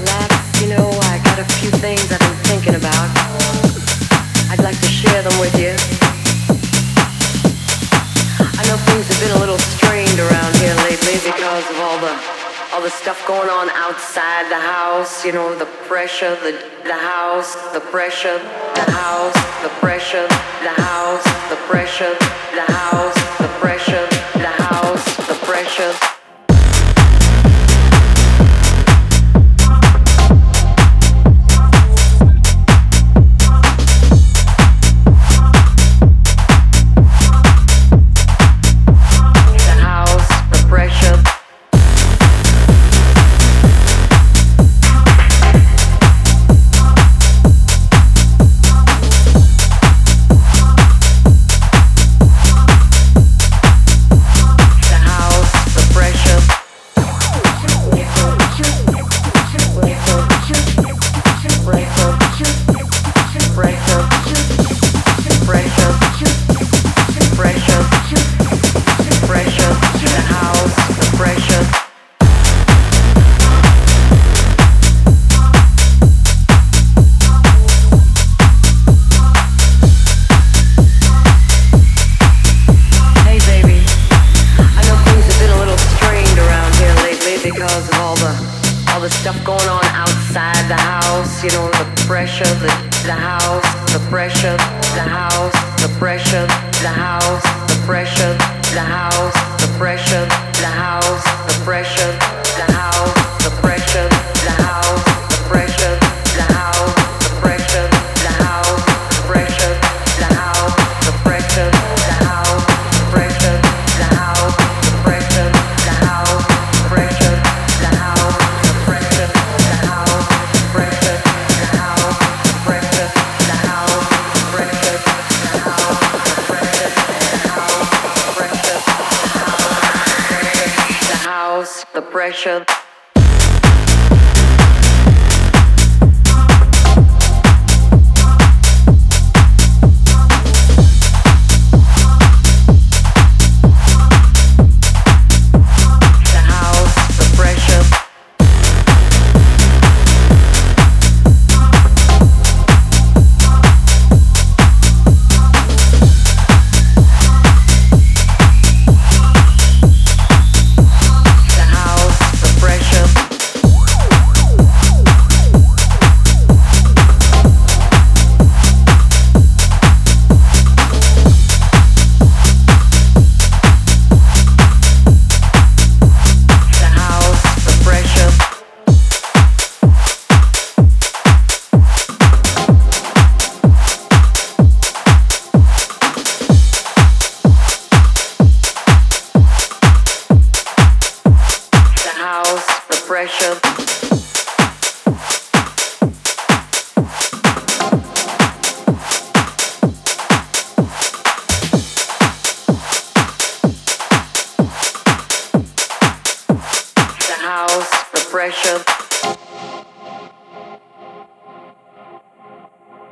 relax. You know, I got a few things I've been thinking about. I'd like to share them with you. I know things have been a little strained around here lately because of all the all the stuff going on outside the house, you know, the pressure, the the house, the pressure, the house, the pressure, the house, the pressure, the house, the pressure, inside the house, you know, the pressure, the, the house, the pressure, the house, the pressure, the house, the pressure, the house, the pressure. Pressure